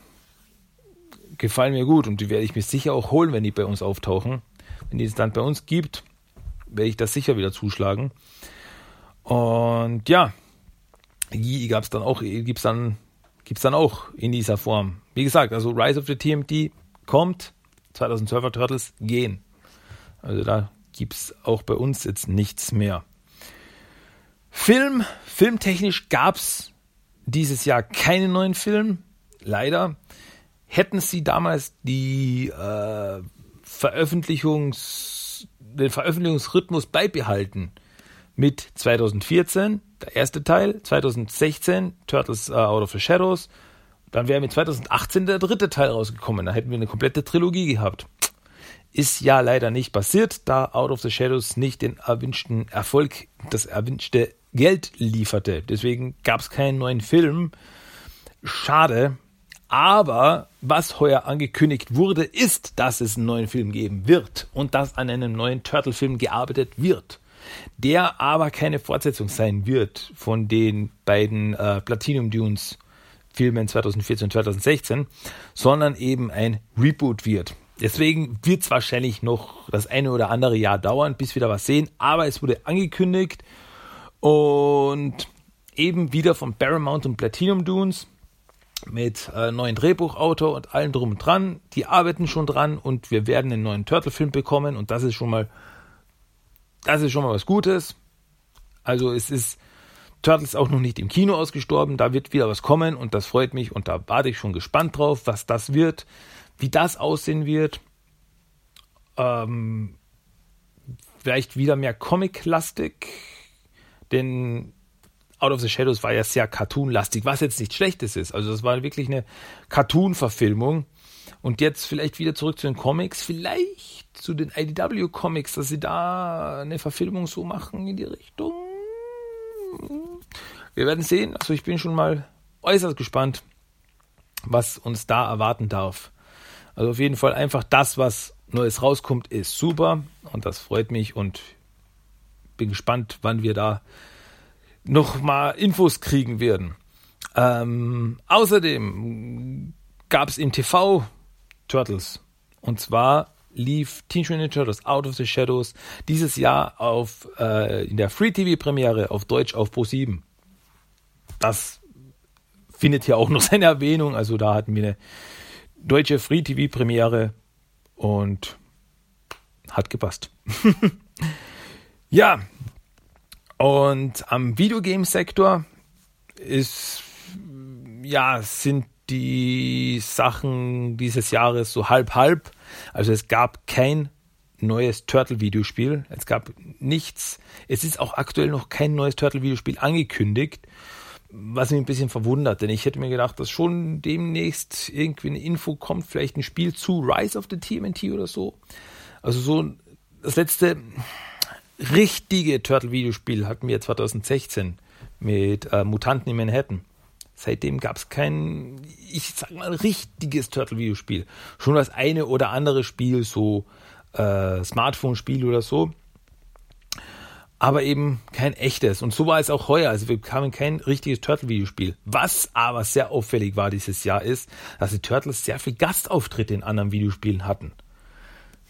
gefallen mir gut und die werde ich mir sicher auch holen, wenn die bei uns auftauchen. Wenn die es dann bei uns gibt, werde ich das sicher wieder zuschlagen. Und ja, die gab es dann auch, gibt's dann, gibt's dann auch in dieser Form. Wie gesagt, also Rise of the TMT kommt, 2012er Turtles gehen. Also da gibt es auch bei uns jetzt nichts mehr. Film, filmtechnisch gab es dieses Jahr keinen neuen Film, leider. Hätten sie damals die äh, Veröffentlichungs, den Veröffentlichungsrhythmus beibehalten mit 2014, der erste Teil, 2016 Turtles uh, Out of the Shadows, dann wäre mit 2018 der dritte Teil rausgekommen. Da hätten wir eine komplette Trilogie gehabt. Ist ja leider nicht passiert, da Out of the Shadows nicht den erwünschten Erfolg, das erwünschte Geld lieferte. Deswegen gab es keinen neuen Film. Schade. Aber was heuer angekündigt wurde, ist, dass es einen neuen Film geben wird und dass an einem neuen Turtle-Film gearbeitet wird. Der aber keine Fortsetzung sein wird von den beiden äh, Platinum Dunes Filmen 2014 und 2016, sondern eben ein Reboot wird. Deswegen wird es wahrscheinlich noch das eine oder andere Jahr dauern, bis wir da was sehen. Aber es wurde angekündigt und eben wieder von Paramount und Platinum Dunes mit äh, neuen Drehbuchautor und allem drum und dran. Die arbeiten schon dran und wir werden einen neuen Turtle-Film bekommen und das ist schon mal, das ist schon mal was Gutes. Also es ist Turtles auch noch nicht im Kino ausgestorben, da wird wieder was kommen und das freut mich und da warte ich schon gespannt drauf, was das wird, wie das aussehen wird. Ähm, vielleicht wieder mehr Comic-lastig denn Out of the Shadows war ja sehr cartoonlastig, was jetzt nicht schlechtes ist. Also das war wirklich eine Cartoon-Verfilmung. Und jetzt vielleicht wieder zurück zu den Comics, vielleicht zu den IDW-Comics, dass sie da eine Verfilmung so machen in die Richtung. Wir werden sehen. Also ich bin schon mal äußerst gespannt, was uns da erwarten darf. Also auf jeden Fall einfach das, was Neues rauskommt, ist super und das freut mich und bin gespannt, wann wir da noch mal Infos kriegen werden. Ähm, außerdem gab es im TV Turtles. Und zwar lief Teenage Mutant Turtles Out of the Shadows dieses Jahr auf äh, in der Free TV Premiere auf Deutsch auf Pro 7. Das findet hier auch noch seine Erwähnung. Also da hatten wir eine deutsche Free TV Premiere und hat gepasst. ja, und am Videogame-Sektor ist, ja, sind die Sachen dieses Jahres so halb-halb. Also es gab kein neues Turtle-Videospiel. Es gab nichts. Es ist auch aktuell noch kein neues Turtle-Videospiel angekündigt, was mich ein bisschen verwundert, denn ich hätte mir gedacht, dass schon demnächst irgendwie eine Info kommt, vielleicht ein Spiel zu Rise of the TMNT oder so. Also so das letzte richtige Turtle-Videospiel hatten wir 2016 mit äh, Mutanten in Manhattan. Seitdem gab es kein, ich sag mal, richtiges Turtle-Videospiel. Schon das eine oder andere Spiel, so äh, Smartphone-Spiel oder so. Aber eben kein echtes. Und so war es auch heuer. Also wir bekamen kein richtiges Turtle-Videospiel. Was aber sehr auffällig war dieses Jahr ist, dass die Turtles sehr viel Gastauftritte in anderen Videospielen hatten.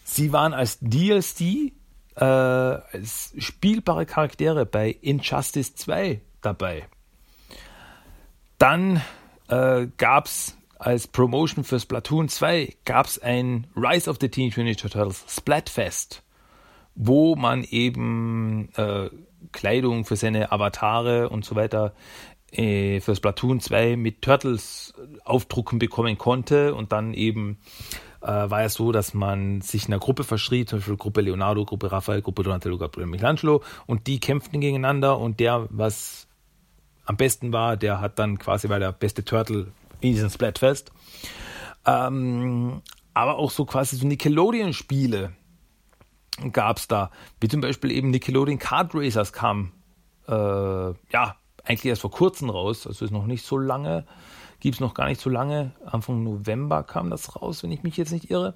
Sie waren als DLC, äh, als spielbare Charaktere bei Injustice 2 dabei. Dann äh, gab es als Promotion für Splatoon 2 gab es ein Rise of the Teenage Mutant Turtles Splatfest, wo man eben äh, Kleidung für seine Avatare und so weiter äh, für Splatoon 2 mit Turtles aufdrucken bekommen konnte. Und dann eben äh, war es so, dass man sich in einer Gruppe verschrieb, zum Beispiel Gruppe Leonardo, Gruppe Raphael, Gruppe Donatello, Gruppe Michelangelo. Und die kämpften gegeneinander. Und der, was am besten war, der hat dann quasi war der beste Turtle in diesem Splatfest. Ähm, aber auch so quasi so Nickelodeon-Spiele gab es da, wie zum Beispiel eben Nickelodeon Kart Racers kam, äh, ja, eigentlich erst vor kurzem raus, also ist noch nicht so lange, gibt es noch gar nicht so lange, Anfang November kam das raus, wenn ich mich jetzt nicht irre.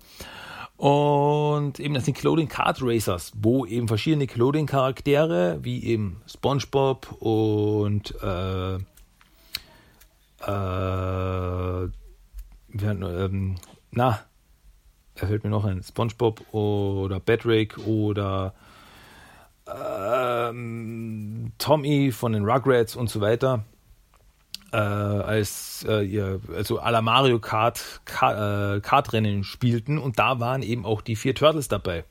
Und eben das Nickelodeon Kart Racers, wo eben verschiedene Nickelodeon Charaktere, wie eben SpongeBob und äh, äh, ähm, na, er fällt mir noch ein, SpongeBob oder Patrick oder ähm, Tommy von den Rugrats und so weiter äh, als äh, ihr, also à la Mario Kart, Kart äh, Kartrennen spielten und da waren eben auch die vier Turtles dabei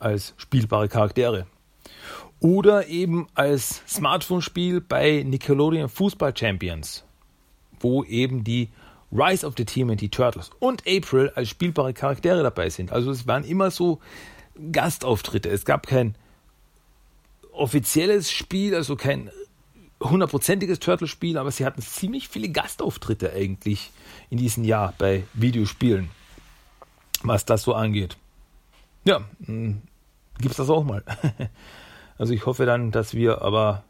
als spielbare Charaktere. Oder eben als Smartphone-Spiel bei Nickelodeon Fußball Champions, wo eben die Rise of the Team and the Turtles und April als spielbare Charaktere dabei sind. Also es waren immer so Gastauftritte. Es gab kein offizielles Spiel, also kein hundertprozentiges Turtle-Spiel, aber sie hatten ziemlich viele Gastauftritte eigentlich in diesem Jahr bei Videospielen, was das so angeht. Ja, hm, gibt es das auch mal. Also ich hoffe dann, dass wir aber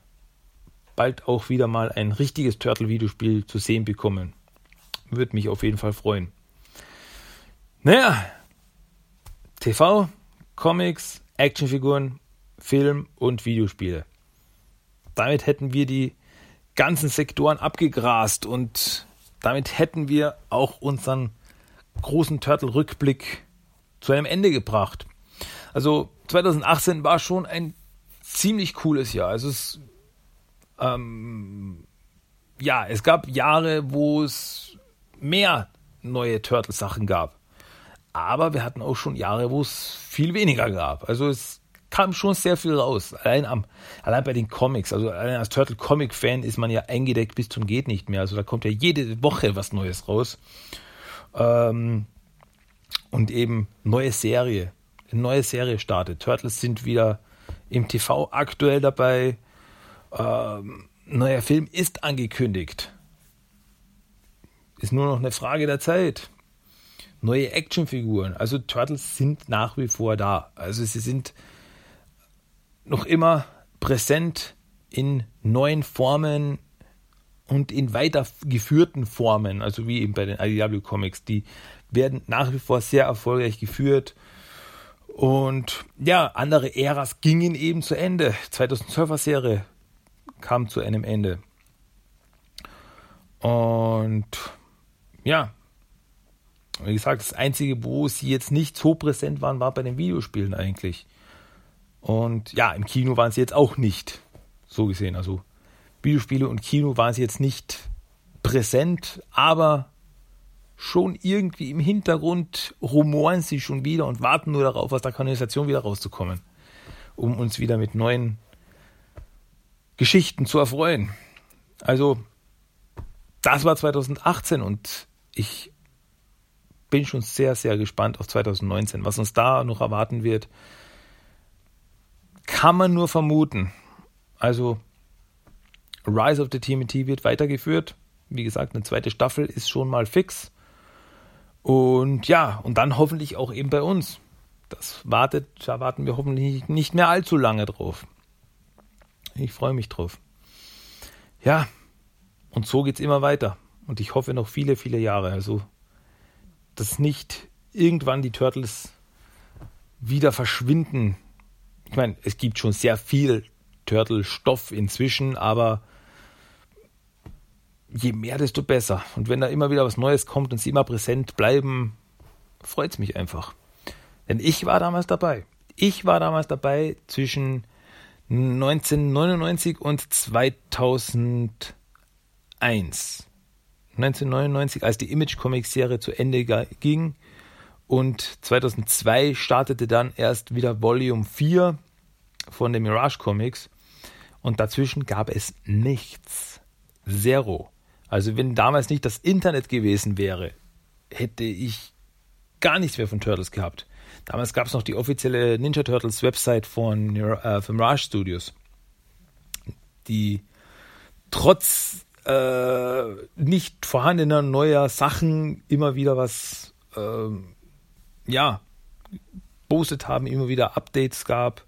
bald auch wieder mal ein richtiges Turtle-Videospiel zu sehen bekommen. Würde mich auf jeden Fall freuen. Naja, TV, Comics, Actionfiguren, Film und Videospiele damit hätten wir die ganzen Sektoren abgegrast und damit hätten wir auch unseren großen Turtle-Rückblick zu einem Ende gebracht. Also 2018 war schon ein ziemlich cooles Jahr. Also es, ähm, ja, es gab Jahre, wo es mehr neue Turtle-Sachen gab. Aber wir hatten auch schon Jahre, wo es viel weniger gab. Also es kam schon sehr viel raus. Allein, am, allein bei den Comics. Also allein als Turtle Comic Fan ist man ja eingedeckt bis zum geht nicht mehr. Also da kommt ja jede Woche was Neues raus. Ähm, und eben neue Serie. Eine neue Serie startet. Turtles sind wieder im TV aktuell dabei. Ähm, neuer Film ist angekündigt. Ist nur noch eine Frage der Zeit. Neue Actionfiguren. Also Turtles sind nach wie vor da. Also sie sind noch immer präsent in neuen Formen und in weitergeführten Formen, also wie eben bei den IDW Comics, die werden nach wie vor sehr erfolgreich geführt Und ja, andere Äras gingen eben zu Ende. 2012er Serie kam zu einem Ende. Und ja, wie gesagt, das Einzige, wo sie jetzt nicht so präsent waren, war bei den Videospielen eigentlich. Und ja, im Kino waren sie jetzt auch nicht. So gesehen. Also Videospiele und Kino waren sie jetzt nicht präsent, aber schon irgendwie im Hintergrund rumoren sie schon wieder und warten nur darauf, aus der Kanalisation wieder rauszukommen, um uns wieder mit neuen Geschichten zu erfreuen. Also, das war 2018 und ich bin schon sehr, sehr gespannt auf 2019. Was uns da noch erwarten wird, kann man nur vermuten. Also Rise of the TMT wird weitergeführt. Wie gesagt, eine zweite Staffel ist schon mal fix. Und ja, und dann hoffentlich auch eben bei uns. Das wartet, da warten wir hoffentlich nicht mehr allzu lange drauf. Ich freue mich drauf. Ja, und so geht es immer weiter. Und ich hoffe noch viele, viele Jahre. Also, dass nicht irgendwann die Turtles wieder verschwinden ich meine, es gibt schon sehr viel Turtle-Stoff inzwischen, aber je mehr, desto besser. Und wenn da immer wieder was Neues kommt und sie immer präsent bleiben, freut es mich einfach. Denn ich war damals dabei. Ich war damals dabei zwischen 1999 und 2001. 1999, als die Image Comics Serie zu Ende ging, und 2002 startete dann erst wieder Volume 4 von den Mirage Comics. Und dazwischen gab es nichts. Zero. Also wenn damals nicht das Internet gewesen wäre, hätte ich gar nichts mehr von Turtles gehabt. Damals gab es noch die offizielle Ninja Turtles Website von, äh, Mirage Studios, die trotz äh, nicht vorhandener neuer Sachen immer wieder was äh, ja, postet haben, immer wieder Updates gab.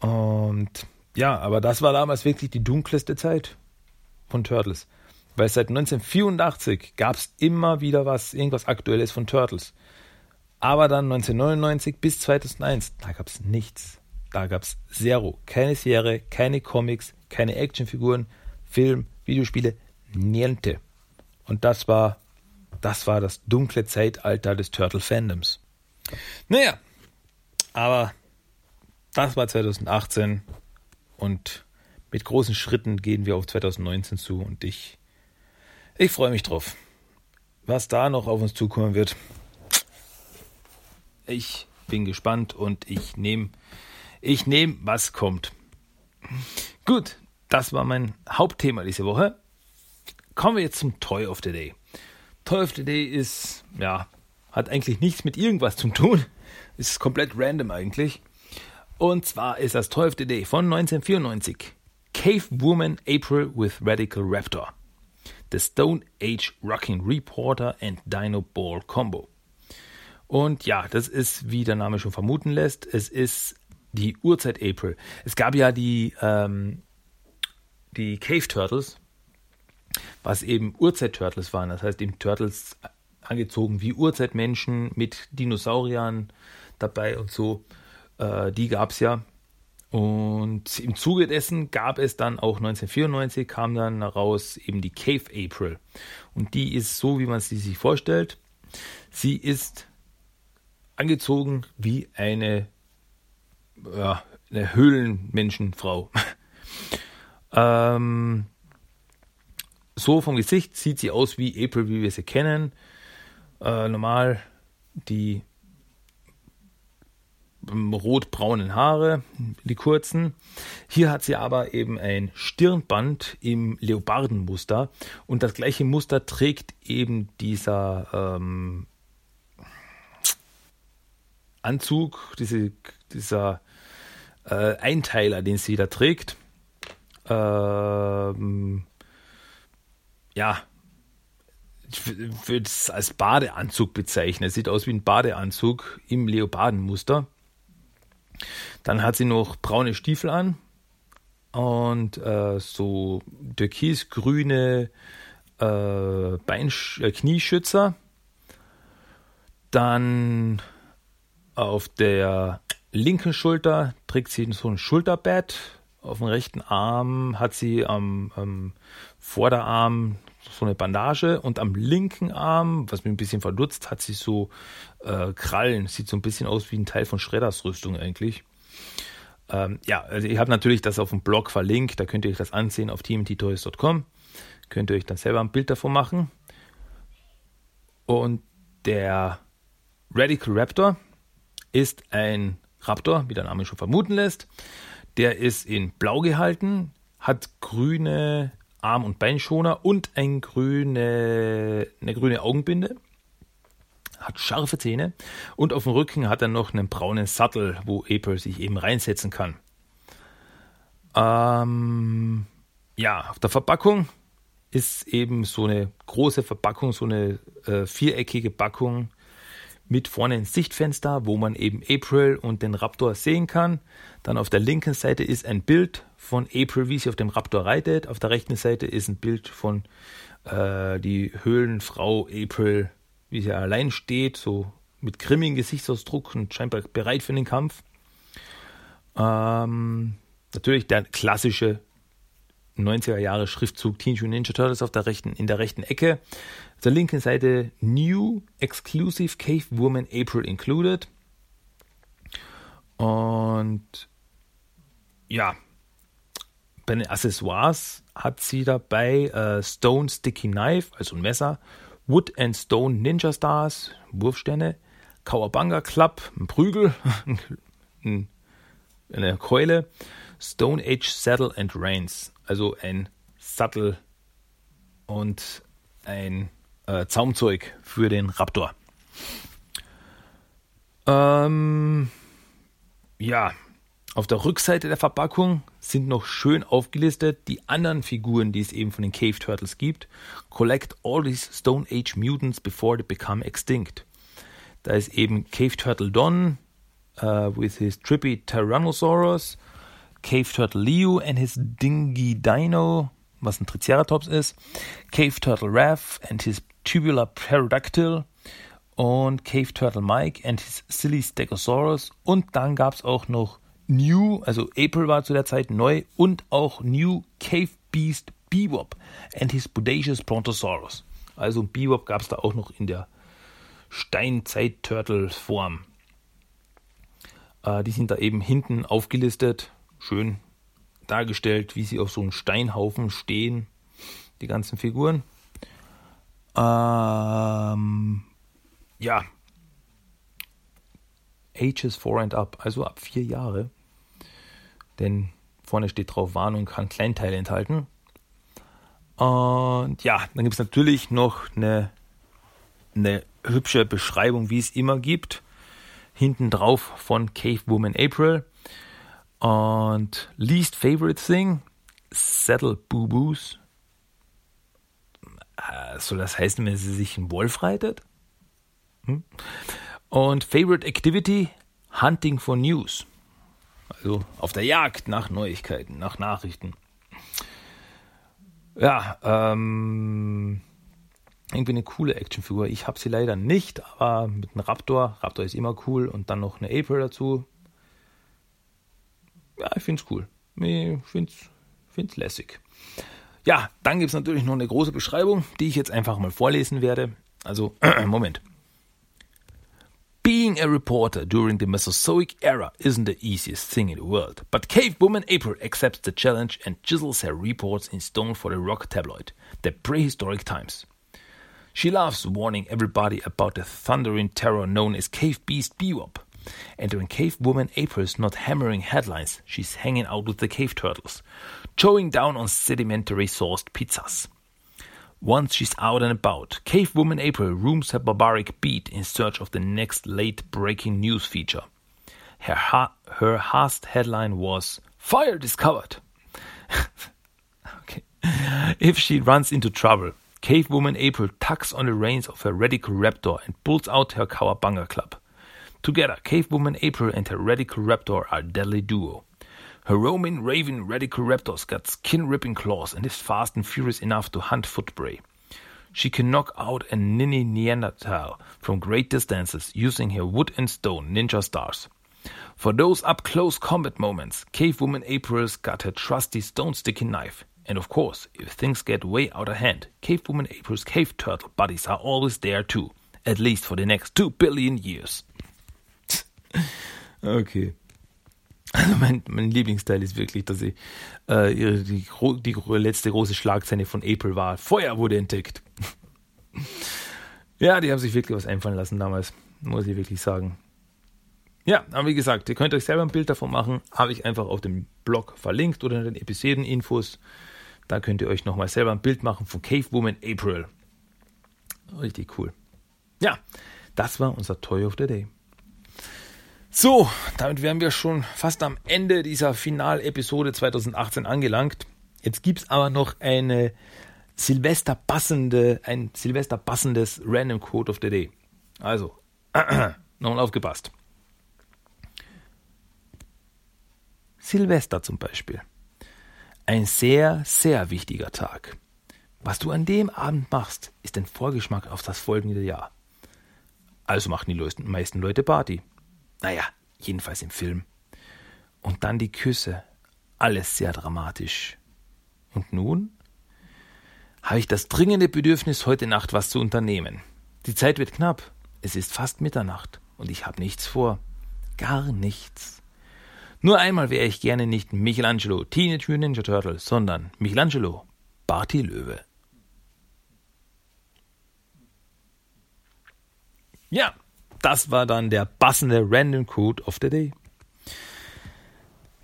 Und ja, aber das war damals wirklich die dunkelste Zeit von Turtles. Weil seit 1984 gab es immer wieder was, irgendwas Aktuelles von Turtles. Aber dann 1999 bis 2001, da gab es nichts. Da gab es Zero. Keine Serie, keine Comics, keine Actionfiguren, Film, Videospiele, niente. Und das war das war das dunkle Zeitalter des Turtle-Fandoms. Naja, aber das war 2018 und mit großen Schritten gehen wir auf 2019 zu und ich, ich freue mich drauf. Was da noch auf uns zukommen wird. Ich bin gespannt und ich nehme, ich nehme, was kommt. Gut, das war mein Hauptthema diese Woche. Kommen wir jetzt zum Toy of the Day. Toy of the Day ist, ja, hat eigentlich nichts mit irgendwas zu tun. Ist komplett random eigentlich. Und zwar ist das Toy of the Day von 1994. Cave Woman April with Radical Raptor. The Stone Age Rocking Reporter and Dino Ball Combo. Und ja, das ist, wie der Name schon vermuten lässt, es ist die Urzeit April. Es gab ja die, ähm, die Cave Turtles, was eben Urzeit-Turtles waren. Das heißt, eben Turtles angezogen wie Urzeitmenschen mit Dinosauriern dabei und so. Äh, die gab es ja. Und im Zuge dessen gab es dann auch 1994 kam dann heraus eben die Cave April. Und die ist so, wie man sie sich vorstellt. Sie ist angezogen wie eine, ja, eine Höhlenmenschenfrau. ähm, so vom Gesicht sieht sie aus wie April, wie wir sie kennen. Äh, normal die rot-braunen Haare, die kurzen. Hier hat sie aber eben ein Stirnband im Leopardenmuster und das gleiche Muster trägt eben dieser ähm, Anzug, diese, dieser äh, Einteiler, den sie da trägt. Ähm, ja, ich würde es als Badeanzug bezeichnen. Es sieht aus wie ein Badeanzug im Leopardenmuster. Dann hat sie noch braune Stiefel an und äh, so türkisgrüne äh, äh, Knieschützer. Dann Auf der linken Schulter trägt sie so ein Schulterbett. Auf dem rechten Arm hat sie am, am Vorderarm so eine Bandage und am linken Arm, was mich ein bisschen verdutzt, hat sie so äh, Krallen. Sieht so ein bisschen aus wie ein Teil von Schredders Rüstung eigentlich. Ähm, ja, also ich habe natürlich das auf dem Blog verlinkt, da könnt ihr euch das ansehen auf teamttoys.com. Könnt ihr euch dann selber ein Bild davon machen. Und der Radical Raptor ist ein Raptor, wie der Name schon vermuten lässt. Der ist in Blau gehalten, hat grüne Arm- und Beinschoner und ein grüne, eine grüne Augenbinde. Hat scharfe Zähne und auf dem Rücken hat er noch einen braunen Sattel, wo April sich eben reinsetzen kann. Ähm, ja, auf der Verpackung ist eben so eine große Verpackung, so eine äh, viereckige Packung mit vorne ein Sichtfenster, wo man eben April und den Raptor sehen kann. Dann auf der linken Seite ist ein Bild von April, wie sie auf dem Raptor reitet. Auf der rechten Seite ist ein Bild von äh, die Höhlenfrau April, wie sie allein steht, so mit grimmigem Gesichtsausdruck und scheinbar bereit für den Kampf. Ähm, natürlich der klassische 90er Jahre Schriftzug Teenage Mutant Ninja Turtles auf der rechten, in der rechten Ecke. Auf der linken Seite New Exclusive Cave Woman April Included. Und ja, bei den Accessoires hat sie dabei äh, Stone Sticky Knife, also ein Messer, Wood and Stone Ninja Stars, Wurfsterne, Kawabanga Club, ein Prügel, eine Keule, Stone Age Saddle and Reins, also ein Sattel und ein äh, Zaumzeug für den Raptor. Ähm, ja, auf der Rückseite der Verpackung sind noch schön aufgelistet die anderen Figuren, die es eben von den Cave Turtles gibt. Collect all these Stone Age Mutants before they become extinct. Da ist eben Cave Turtle Don uh, with his trippy Tyrannosaurus, Cave Turtle Leo and his dingy dino, was ein Triceratops ist, Cave Turtle Raph and his tubular pterodactyl und Cave Turtle Mike and his silly Stegosaurus und dann gab es auch noch New, also April war zu der Zeit neu und auch New Cave Beast Bebop and his Bodacious Brontosaurus. Also Bebop gab es da auch noch in der Steinzeit-Turtle-Form. Äh, die sind da eben hinten aufgelistet schön dargestellt, wie sie auf so einem Steinhaufen stehen, die ganzen Figuren. Ähm, ja. Ages 4 and up, also ab vier Jahre. Denn vorne steht drauf, Warnung kann Kleinteile enthalten. Und ja, dann gibt es natürlich noch eine, eine hübsche Beschreibung, wie es immer gibt. Hinten drauf von Cave Woman April. Und Least Favorite Thing, Saddle Boo Boos. Äh, soll das heißen, wenn sie sich einen Wolf reitet? Hm? Und Favorite Activity, Hunting for News. Also auf der Jagd nach Neuigkeiten, nach Nachrichten. Ja, ähm, irgendwie eine coole Actionfigur. Ich habe sie leider nicht, aber mit einem Raptor. Raptor ist immer cool und dann noch eine April dazu ja, ich finde es cool. Ich finde es lässig. Ja, dann gibt es natürlich noch eine große Beschreibung, die ich jetzt einfach mal vorlesen werde. Also, Moment. Being a reporter during the Mesozoic era isn't the easiest thing in the world, but cave woman April accepts the challenge and chisels her reports in stone for the rock tabloid, the prehistoric times. She loves warning everybody about the thundering terror known as cave beast Bebop, and when Cave Woman April is not hammering headlines, she's hanging out with the cave turtles, chowing down on sedimentary sourced pizzas. Once she's out and about, Cave Woman April rooms her barbaric beat in search of the next late breaking news feature. Her, ha- her last headline was Fire Discovered! okay. If she runs into trouble, Cave Woman April tucks on the reins of her radical raptor and pulls out her Kawabanga club. Together, Cave Woman April and her Radical Raptor are a deadly duo. Her roaming, raving Radical Raptor's got skin ripping claws and is fast and furious enough to hunt foot prey. She can knock out a ninny Neanderthal from great distances using her wood and stone ninja stars. For those up close combat moments, Cave Woman April's got her trusty stone sticking knife. And of course, if things get way out of hand, Cave Woman April's cave turtle buddies are always there too. At least for the next two billion years. Okay. Also mein, mein Lieblingsteil ist wirklich, dass sie äh, ihre, die, die letzte große Schlagzeile von April war. Feuer wurde entdeckt. ja, die haben sich wirklich was einfallen lassen damals, muss ich wirklich sagen. Ja, aber wie gesagt, ihr könnt euch selber ein Bild davon machen. Habe ich einfach auf dem Blog verlinkt oder in den Episodeninfos. Da könnt ihr euch nochmal selber ein Bild machen von Cave Woman April. Richtig cool. Ja, das war unser Toy of the Day. So, damit wären wir schon fast am Ende dieser Finalepisode 2018 angelangt. Jetzt gibt es aber noch eine Silvester passende, ein Silvester passendes Random Code of the Day. Also, nochmal aufgepasst. Silvester zum Beispiel. Ein sehr, sehr wichtiger Tag. Was du an dem Abend machst, ist ein Vorgeschmack auf das folgende Jahr. Also machen die meisten Leute Party. Naja, jedenfalls im Film. Und dann die Küsse. Alles sehr dramatisch. Und nun habe ich das dringende Bedürfnis, heute Nacht was zu unternehmen. Die Zeit wird knapp. Es ist fast Mitternacht und ich habe nichts vor. Gar nichts. Nur einmal wäre ich gerne nicht Michelangelo, Teenage Mutant Ninja Turtle, sondern Michelangelo, Barty Löwe. Ja, das war dann der passende Random Code of the Day.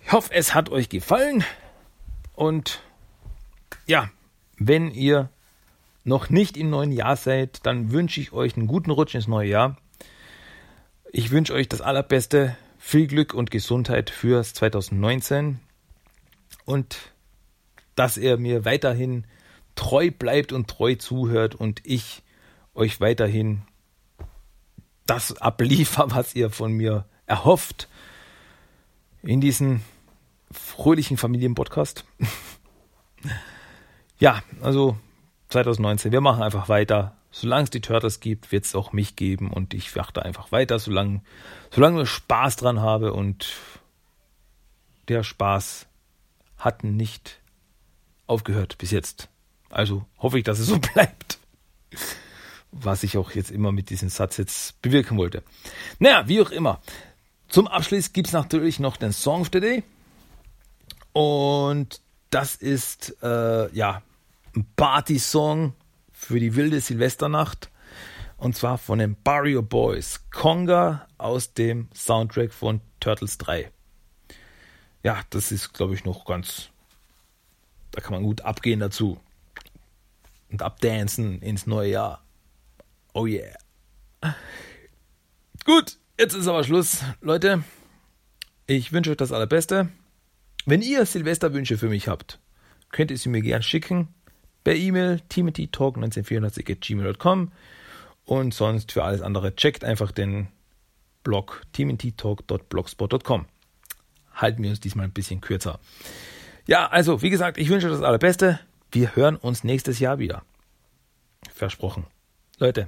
Ich hoffe, es hat euch gefallen. Und ja, wenn ihr noch nicht im neuen Jahr seid, dann wünsche ich euch einen guten Rutsch ins neue Jahr. Ich wünsche euch das Allerbeste, viel Glück und Gesundheit fürs 2019 und dass ihr mir weiterhin treu bleibt und treu zuhört und ich euch weiterhin das abliefer, was ihr von mir erhofft in diesem fröhlichen Familienpodcast. ja, also 2019, wir machen einfach weiter. Solange es die Turtles gibt, wird es auch mich geben und ich achte einfach weiter, solange, solange ich Spaß dran habe und der Spaß hat nicht aufgehört bis jetzt. Also hoffe ich, dass es so bleibt was ich auch jetzt immer mit diesem Satz jetzt bewirken wollte. Naja, wie auch immer. Zum Abschluss gibt es natürlich noch den Song of the Day. Und das ist äh, ja ein Party-Song für die wilde Silvesternacht. Und zwar von den Barrio Boys. Conga aus dem Soundtrack von Turtles 3. Ja, das ist, glaube ich, noch ganz. Da kann man gut abgehen dazu. Und abdancen ins neue Jahr. Oh yeah. Gut, jetzt ist aber Schluss. Leute, ich wünsche euch das Allerbeste. Wenn ihr Silvesterwünsche für mich habt, könnt ihr sie mir gern schicken. Per E-Mail timothytalk1984 und sonst für alles andere checkt einfach den Blog timothytalk.blogspot.com. Halten wir uns diesmal ein bisschen kürzer. Ja, also wie gesagt, ich wünsche euch das Allerbeste. Wir hören uns nächstes Jahr wieder. Versprochen. Leute,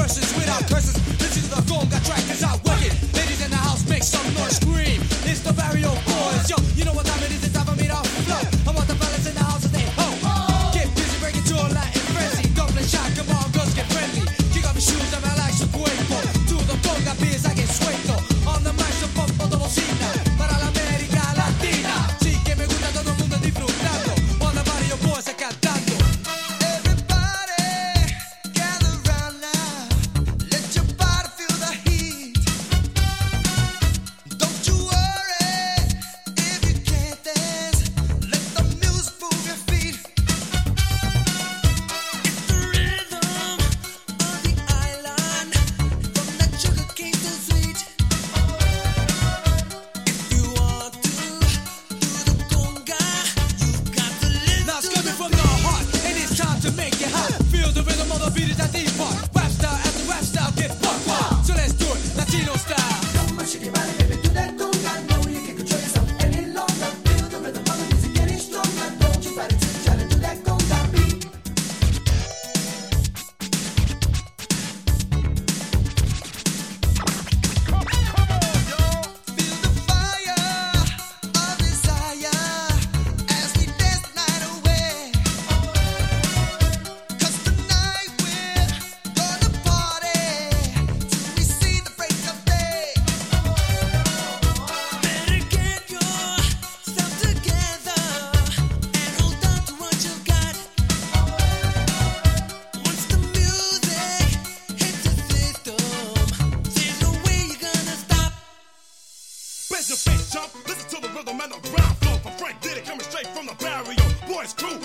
verses without curses. This is the song that track is out. your face jump. Listen to the rhythm and the rhyme flow. From Frank did it coming straight from the barrio. Boys crew